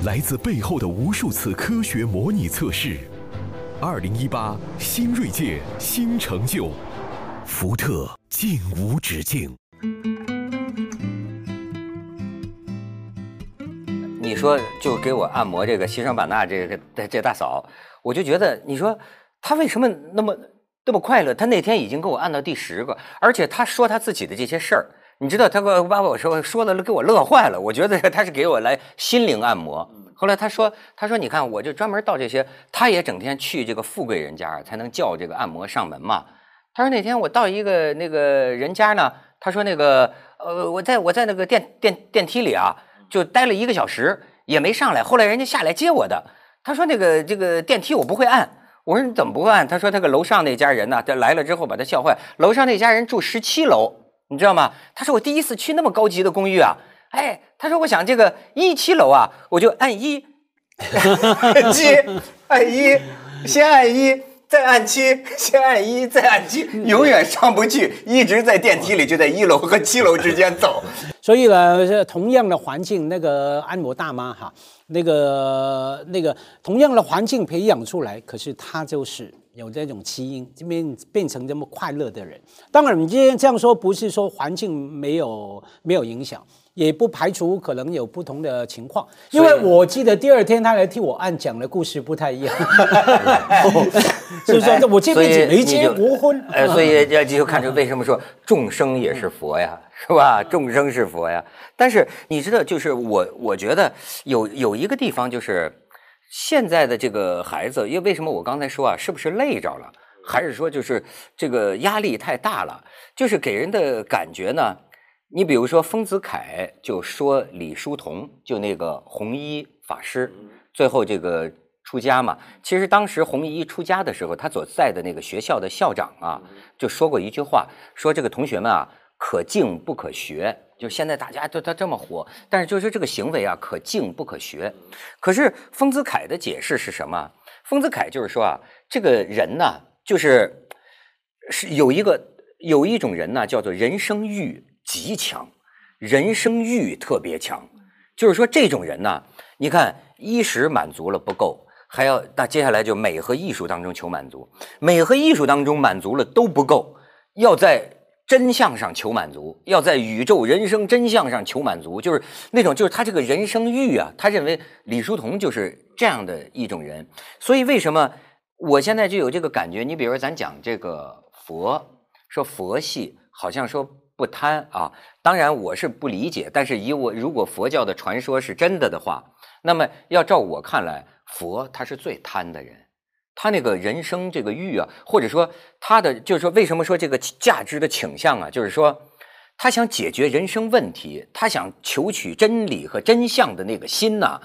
来自背后的无数次科学模拟测试。二零一八新锐界新成就，福特竟无止境。你说就给我按摩这个西双版纳这个这这大嫂，我就觉得你说他为什么那么那么快乐？他那天已经给我按到第十个，而且他说他自己的这些事儿，你知道他给我把我说说的给我乐坏了。我觉得他是给我来心灵按摩。后来他说，他说你看，我就专门到这些，他也整天去这个富贵人家才能叫这个按摩上门嘛。他说那天我到一个那个人家呢，他说那个呃，我在我在那个电电电梯里啊，就待了一个小时也没上来，后来人家下来接我的。他说那个这个电梯我不会按，我说你怎么不会按？他说他个楼上那家人呢，他来了之后把他笑坏。楼上那家人住十七楼，你知道吗？他说我第一次去那么高级的公寓啊，哎，他说我想这个一七楼啊，我就按一，按七，按一，先按一。再按七，先按一，再按七，永远上不去，一直在电梯里，就在一楼和七楼之间走。所以呢，是同样的环境，那个按摩大妈哈，那个那个同样的环境培养出来，可是她就是有这种基因，这边变成这么快乐的人。当然，你今天这样说，不是说环境没有没有影响，也不排除可能有不同的情况，因为我记得第二天他来替我按讲的故事不太一样，是不是我这辈子没结过婚，哎，所以要 就看出为什么说众生也是佛呀，是吧？众生是佛呀。但是你知道，就是我我觉得有有一个地方就是现在的这个孩子，因为为什么我刚才说啊，是不是累着了，还是说就是这个压力太大了？就是给人的感觉呢。你比如说，丰子恺就说李叔同，就那个红衣法师，最后这个出家嘛。其实当时红衣出家的时候，他所在的那个学校的校长啊，就说过一句话，说这个同学们啊，可敬不可学。就现在大家都他这么火，但是就是这个行为啊，可敬不可学。可是丰子恺的解释是什么？丰子恺就是说啊，这个人呢，就是是有一个有一种人呢，叫做人生欲。极强，人生欲特别强，就是说这种人呢，你看衣食满足了不够，还要那接下来就美和艺术当中求满足，美和艺术当中满足了都不够，要在真相上求满足，要在宇宙人生真相上求满足，就是那种就是他这个人生欲啊，他认为李叔同就是这样的一种人，所以为什么我现在就有这个感觉？你比如说咱讲这个佛，说佛系，好像说。不贪啊，当然我是不理解，但是以我如果佛教的传说是真的的话，那么要照我看来，佛他是最贪的人，他那个人生这个欲啊，或者说他的就是说为什么说这个价值的倾向啊，就是说他想解决人生问题，他想求取真理和真相的那个心呐，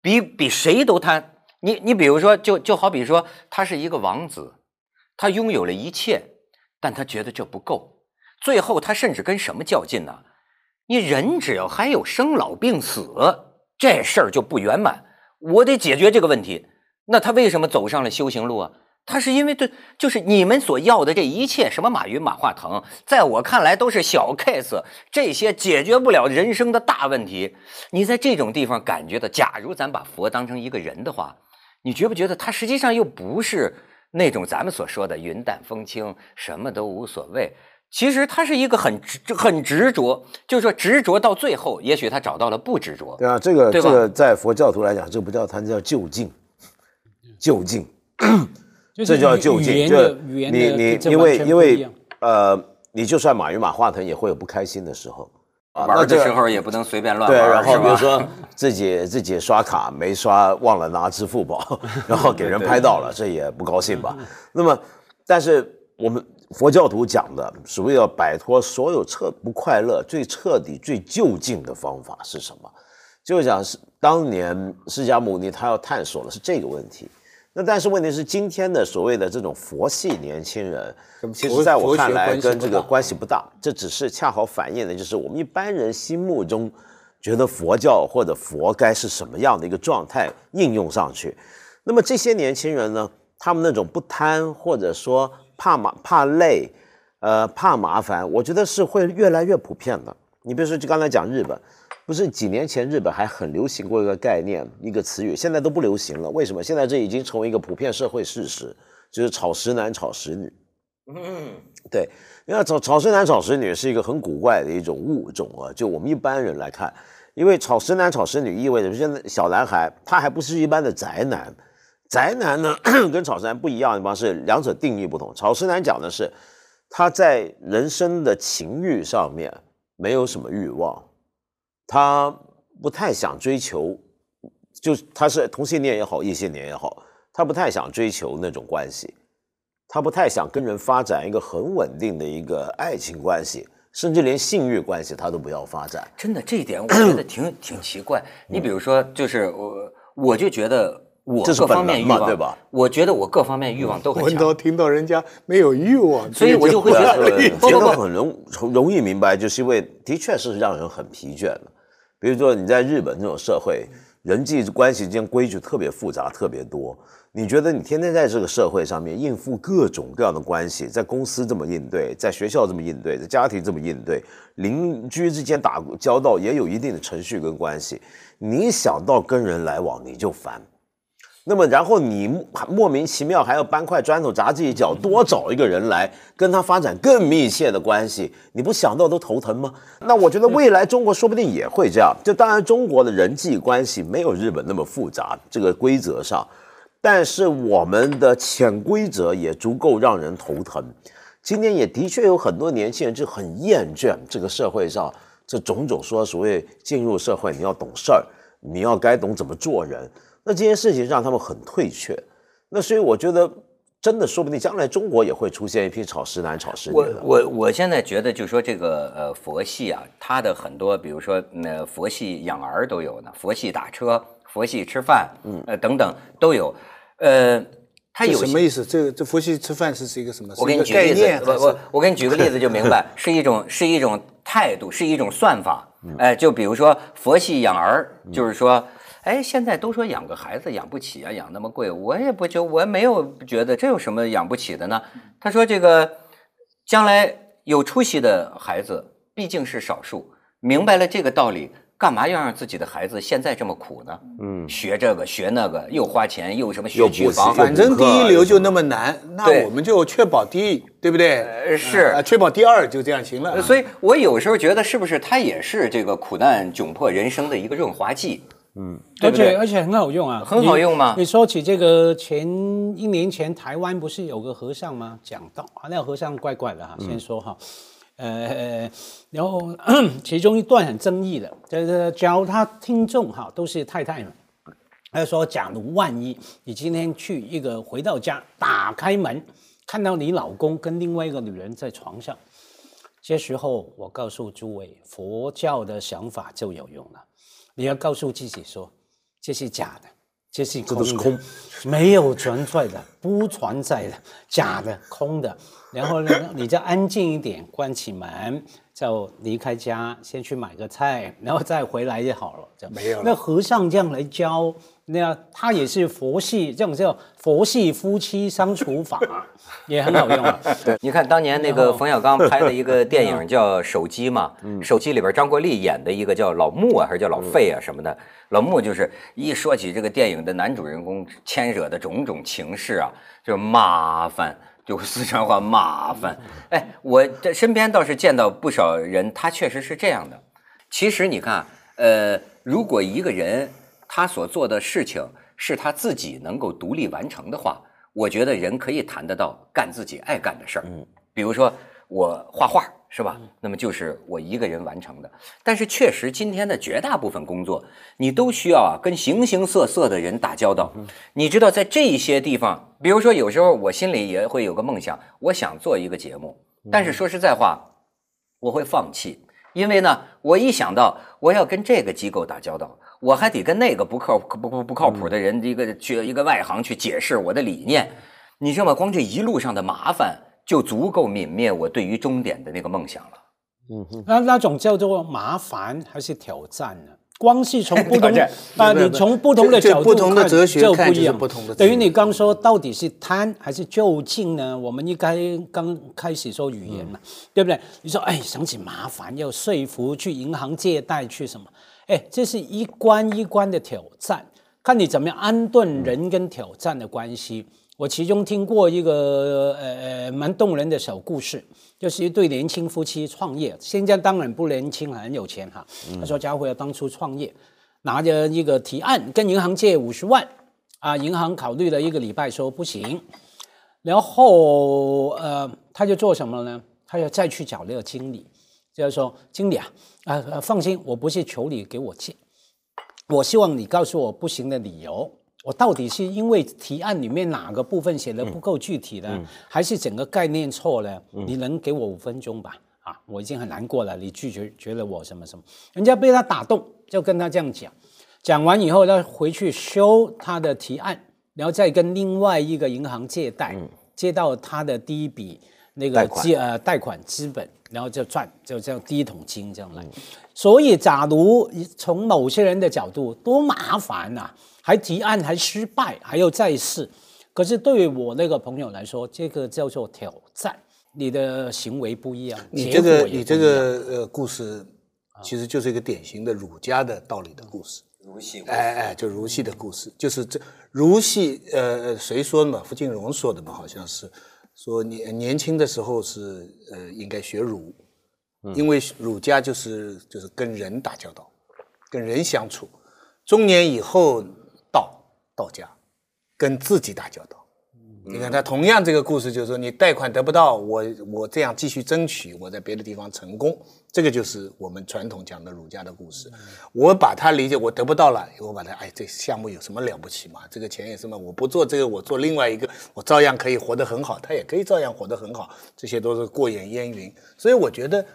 比比谁都贪。你你比如说，就就好比说，他是一个王子，他拥有了一切，但他觉得这不够。最后，他甚至跟什么较劲呢？你人只要还有生老病死，这事儿就不圆满。我得解决这个问题。那他为什么走上了修行路啊？他是因为对，就是你们所要的这一切，什么马云、马化腾，在我看来都是小 case，这些解决不了人生的大问题。你在这种地方感觉到，假如咱把佛当成一个人的话，你觉不觉得他实际上又不是那种咱们所说的云淡风轻，什么都无所谓？其实他是一个很执很执着，就是说执着到最后，也许他找到了不执着。对啊，这个这个在佛教徒来讲，这不叫贪，叫就近，就近，这叫就近。就你你因为因为呃，你就算马云马化腾也会有不开心的时候，玩的时候也不能随便乱玩。对，然后比如说自己自己刷卡没刷，忘了拿支付宝，然后给人拍到了，这也不高兴吧？那么，但是我们。佛教徒讲的所谓要摆脱所有彻不快乐，最彻底、最就近的方法是什么？就是讲是当年释迦牟尼他要探索的是这个问题。那但是问题是，今天的所谓的这种佛系年轻人，其实在我看来跟这个关系不大。这只是恰好反映的就是我们一般人心目中觉得佛教或者佛该是什么样的一个状态应用上去。那么这些年轻人呢，他们那种不贪或者说。怕麻怕累，呃，怕麻烦，我觉得是会越来越普遍的。你比如说，就刚才讲日本，不是几年前日本还很流行过一个概念，一个词语，现在都不流行了。为什么？现在这已经成为一个普遍社会事实，就是炒食男、炒食女。嗯，对，因为炒炒食男、炒食女是一个很古怪的一种物种啊。就我们一般人来看，因为炒食男、炒食女意味着现在小男孩他还不是一般的宅男。宅男呢，跟草食男不一样的地方是两者定义不同。草食男讲的是他在人生的情欲上面没有什么欲望，他不太想追求，就他是同性恋也好，异性恋也好，他不太想追求那种关系，他不太想跟人发展一个很稳定的一个爱情关系，甚至连性欲关系他都不要发展。真的，这一点我觉得挺挺奇怪。你比如说，就是我我就觉得。我各方面欲望，对吧？我觉得我各方面欲望都很强。闻到听到人家没有欲望，所以我就会觉得，不不很容容易明白，就是因为的确是让人很疲倦的。比如说你在日本这种社会，人际关系间规矩特别复杂，特别多。你觉得你天天在这个社会上面应付各种各样的关系，在公司这么应对，在学校这么应对，在家庭这么应对，邻居之间打交道也有一定的程序跟关系。你想到跟人来往，你就烦。那么然后你莫名其妙还要搬块砖头砸自己脚，多找一个人来跟他发展更密切的关系，你不想到都头疼吗？那我觉得未来中国说不定也会这样。就当然中国的人际关系没有日本那么复杂，这个规则上，但是我们的潜规则也足够让人头疼。今天也的确有很多年轻人就很厌倦这个社会上这种种说所谓进入社会你要懂事儿，你要该懂怎么做人。那这件事情让他们很退却，那所以我觉得真的说不定将来中国也会出现一批炒石男、炒石女我。我我现在觉得，就说这个呃佛系啊，它的很多，比如说呃佛系养儿都有呢，佛系打车、佛系吃饭，嗯呃等等都有，呃，它有。什么意思？这这佛系吃饭是是一个什么？我给你举个例子，我我我给你举个例子就明白，是一种是一种态度，是一种算法。哎，就比如说佛系养儿，就是说，哎，现在都说养个孩子养不起啊，养那么贵，我也不觉，我没有觉得这有什么养不起的呢？他说这个将来有出息的孩子毕竟是少数，明白了这个道理。干嘛要让自己的孩子现在这么苦呢？嗯，学这个学那个，又花钱，又什么学又补习区房，反正第一流就那么难，那我们就确保第一，对不对？呃是啊，确保第二就这样行了。呃所以我有时候觉得，是不是他也是这个苦难窘迫人生的一个润滑剂？对而且而且很好用啊，很好用嘛你你说起这个前一年前台湾不是有个和尚吗？讲道啊，那个和尚怪怪的哈，先说哈。呃，然后 其中一段很争议的，就是教他听众哈，都是太太们。他说：“假如万一你今天去一个回到家，打开门看到你老公跟另外一个女人在床上，这时候我告诉诸位，佛教的想法就有用了。你要告诉自己说，这是假的，这是空的，都是空没有存在的，不存在的，假的，空的。然后呢，你就安静一点，关起门，就离开家，先去买个菜，然后再回来就好了。这样没有了那和尚这样来教，那他也是佛系，这种叫佛系夫妻相处法，也很好用啊。对，你看当年那个冯小刚拍的一个电影叫《手机》嘛，手机》里边张国立演的一个叫老穆啊，还是叫老费啊什么的。老穆就是一说起这个电影的男主人公牵惹的种种情事啊，就是麻烦。就四川话麻烦，哎，我这身边倒是见到不少人，他确实是这样的。其实你看，呃，如果一个人他所做的事情是他自己能够独立完成的话，我觉得人可以谈得到干自己爱干的事儿。嗯，比如说我画画，是吧？那么就是我一个人完成的。但是确实，今天的绝大部分工作，你都需要啊跟形形色色的人打交道。你知道，在这些地方，比如说有时候我心里也会有个梦想，我想做一个节目，但是说实在话，我会放弃。因为呢，我一想到我要跟这个机构打交道，我还得跟那个不靠不不不靠谱的人一个去一个外行去解释我的理念，你知道吗？光这一路上的麻烦就足够泯灭我对于终点的那个梦想了。嗯那那种叫做麻烦还是挑战呢？光是从不同的啊，你从不同的角度不同的哲学看就不一样。不同的等于你刚说到底是贪还是就近呢？我们应该刚开始说语言嘛，对不对？你说哎，想起麻烦要说服去银行借贷去什么？哎，这是一关一关的挑战，看你怎么样安顿人跟挑战的关系。我其中听过一个呃呃蛮动人的小故事，就是一对年轻夫妻创业，现在当然不年轻，很有钱哈。他说家辉当初创业，拿着一个提案跟银行借五十万，啊，银行考虑了一个礼拜说不行，然后呃他就做什么呢？他要再去找那个经理，就是说经理啊，啊、呃、放心，我不是求你给我借，我希望你告诉我不行的理由。我到底是因为提案里面哪个部分写的不够具体呢，还是整个概念错了？你能给我五分钟吧？啊，我已经很难过了，你拒绝觉得我什么什么？人家被他打动，就跟他这样讲，讲完以后，他回去修他的提案，然后再跟另外一个银行借贷，借到他的第一笔那个借呃贷款资本，然后就赚，就这样第一桶金这样来。所以，假如从某些人的角度，多麻烦呐、还提案还失败，还要再试。可是对于我那个朋友来说，这个叫做挑战，你的行为不一样，你这个你这个呃故事，其实就是一个典型的儒家的道理的故事。儒系哎哎，就儒系的故事，就是这儒系，呃，呃谁说的嘛？傅敬荣说的嘛，好像是说年年轻的时候是呃应该学儒，因为儒家就是就是跟人打交道，跟人相处，中年以后道道家跟自己打交道。你看他同样这个故事，就是说你贷款得不到，我我这样继续争取，我在别的地方成功，这个就是我们传统讲的儒家的故事。我把它理解，我得不到了，我把它，哎，这项目有什么了不起嘛？这个钱也是嘛，我不做这个，我做另外一个，我照样可以活得很好，他也可以照样活得很好，这些都是过眼烟云。所以我觉得，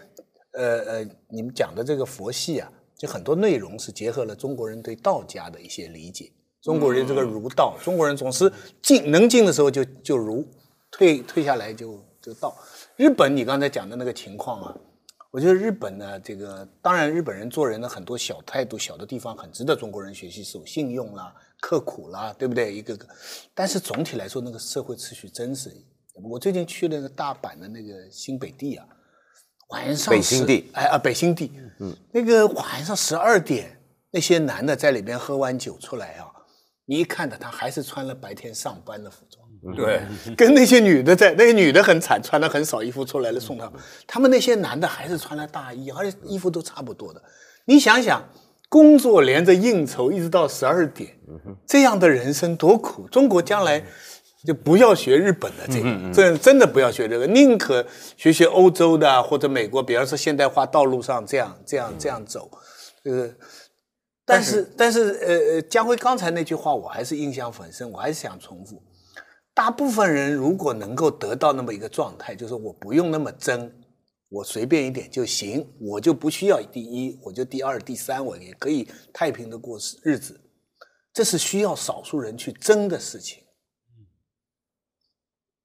呃呃，你们讲的这个佛系啊，就很多内容是结合了中国人对道家的一些理解。中国人这个儒道，中国人总是进能进的时候就就儒，退退下来就就道。日本你刚才讲的那个情况啊，我觉得日本呢，这个当然日本人做人的很多小态度、小的地方很值得中国人学习，守信用啦、刻苦啦，对不对？一个个，但是总体来说，那个社会秩序真是。我最近去那个大阪的那个新北地啊，晚上北新地，哎啊，北新地，嗯，那个晚上十二点，那些男的在里边喝完酒出来啊。你一看到，他还是穿了白天上班的服装，对，跟那些女的在，那个女的很惨，穿的很少衣服出来了送他们。他们那些男的还是穿了大衣，而且衣服都差不多的。你想想，工作连着应酬，一直到十二点，这样的人生多苦。中国将来就不要学日本的这个，真真的不要学这个，宁可学学欧洲的或者美国，比方说现代化道路上这样这样这样走，这个。但是，但是，呃呃，江辉刚才那句话我还是印象很深，我还是想重复。大部分人如果能够得到那么一个状态，就是我不用那么争，我随便一点就行，我就不需要第一，我就第二、第三，我也可以太平的过日子。这是需要少数人去争的事情，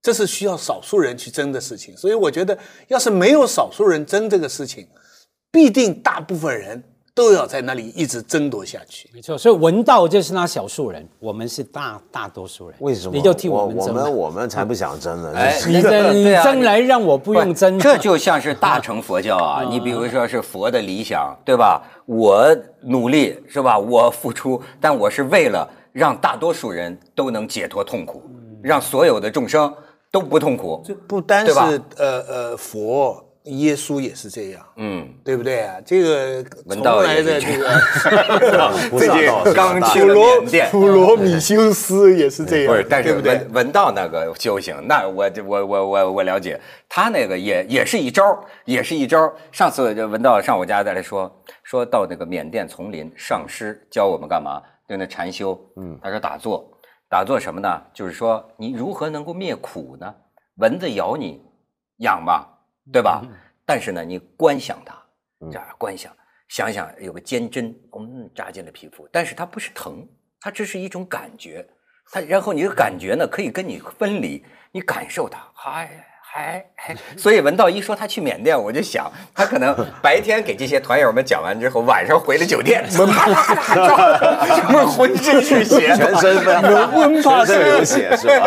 这是需要少数人去争的事情。所以我觉得，要是没有少数人争这个事情，必定大部分人。都要在那里一直争夺下去，没错。所以文道就是那少数人，我们是大大多数人。为什么？你就替我们争。我们我们才不想争呢。哎，你你争来让我不用争。这就像是大乘佛教啊，你比如说是佛的理想，对吧？我努力是吧？我付出，但我是为了让大多数人都能解脱痛苦，让所有的众生都不痛苦。这不单是呃呃佛。耶稣也是这样，嗯，对不对啊？这个从来的这个，最近刚去了缅甸，普罗米修斯也是这样，不是？但是文文道那个修行，那我我我我我了解，他那个也也是一招，也是一招。上次就文道上我家再来说，说到那个缅甸丛林，上师教我们干嘛？就那禅修，嗯，他说打坐，打坐什么呢？就是说你如何能够灭苦呢？蚊子咬你，痒吧？对吧？但是呢，你观想它，这样观想，想想有个尖针，嗯，扎进了皮肤，但是它不是疼，它只是一种感觉，它然后你的感觉呢，可以跟你分离，你感受它，嗨。哎哎，所以文道一说他去缅甸，我就想他可能白天给这些团友们讲完之后，晚上回了酒店，啪啪啪，浑身是血，全身温全身流血是吧？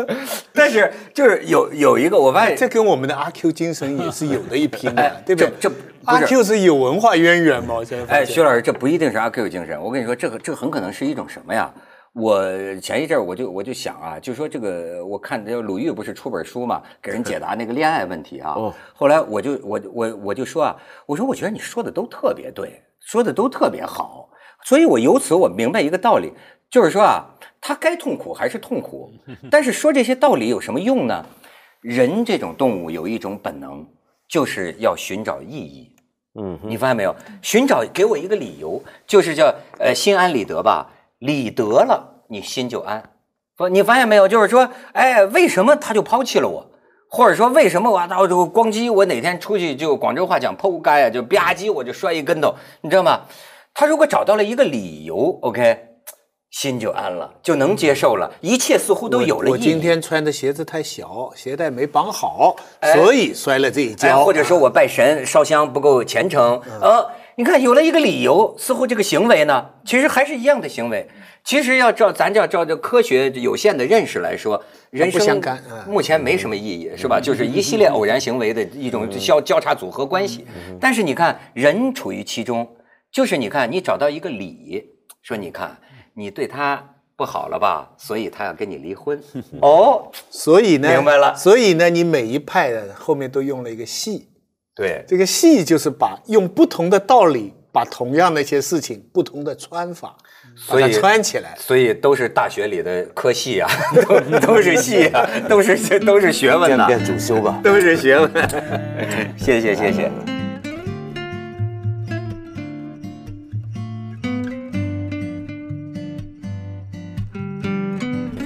但是就是有有一个，我发现这跟我们的阿 Q 精神也是有的一拼的，对不对？这阿 Q 是有文化渊源吗？现在哎，徐老师，这不一定是阿 Q 精神，我跟你说，这个这个很可能是一种什么呀？我前一阵儿我就我就想啊，就说这个，我看这鲁豫不是出本书嘛，给人解答那个恋爱问题啊。后来我就我我我就说啊，我说我觉得你说的都特别对，说的都特别好，所以我由此我明白一个道理，就是说啊，他该痛苦还是痛苦，但是说这些道理有什么用呢？人这种动物有一种本能，就是要寻找意义。嗯，你发现没有？寻找给我一个理由，就是叫呃心安理得吧。理得了，你心就安。不，你发现没有？就是说，哎，为什么他就抛弃了我？或者说，为什么我到就咣叽，我哪天出去就广州话讲剖街啊，就吧唧我就摔一跟头，你知道吗？他如果找到了一个理由，OK，心就安了，就能接受了，一切似乎都有了意义。我今天穿的鞋子太小，鞋带没绑好，所以摔了这一跤。或者说我拜神烧香不够虔诚，呃。你看，有了一个理由，似乎这个行为呢，其实还是一样的行为。其实要照咱叫照这科学有限的认识来说，人生目前没什么意义，是吧？就是一系列偶然行为的一种交交叉组合关系。但是你看，人处于其中，就是你看，你找到一个理，说你看你对他不好了吧，所以他要跟你离婚。哦，所以呢，明白了所以呢，你每一派的后面都用了一个系，对，这个戏就是把用不同的道理，把同样的一些事情，不同的穿法，把它所以穿起来。所以都是大学里的科系啊，都 都是戏啊，都是都是学问呐、变变主修吧。都是学问。谢谢谢谢。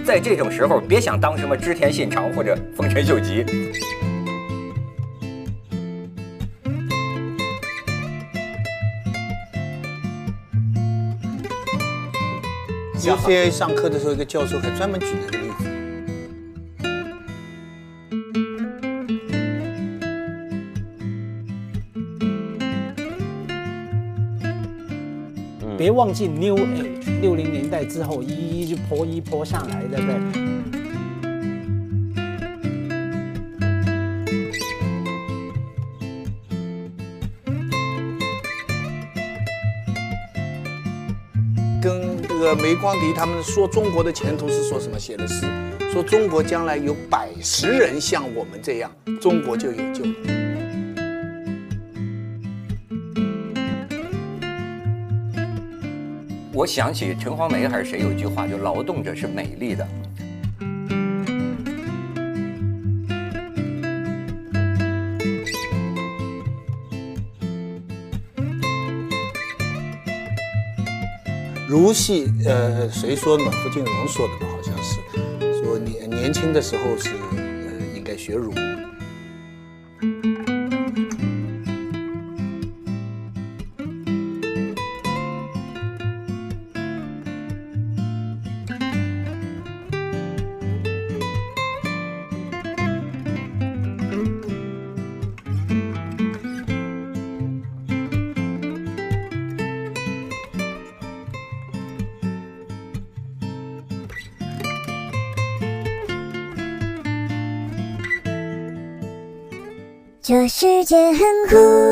在这种时候，别想当什么织田信长或者丰臣秀吉。有些上课的时候，一个教授还专门举了个例子。别忘记 New Age，六零年代之后一一就泼一泼上来，对不对？梅光迪他们说中国的前途是说什么写的诗，说中国将来有百十人像我们这样，中国就有救了。我想起陈黄梅还是谁有一句话，就劳动者是美丽的。如戏，呃，谁说的嘛？傅静荣说的吧，好像是说年年轻的时候是呃应该学儒。这世界很酷。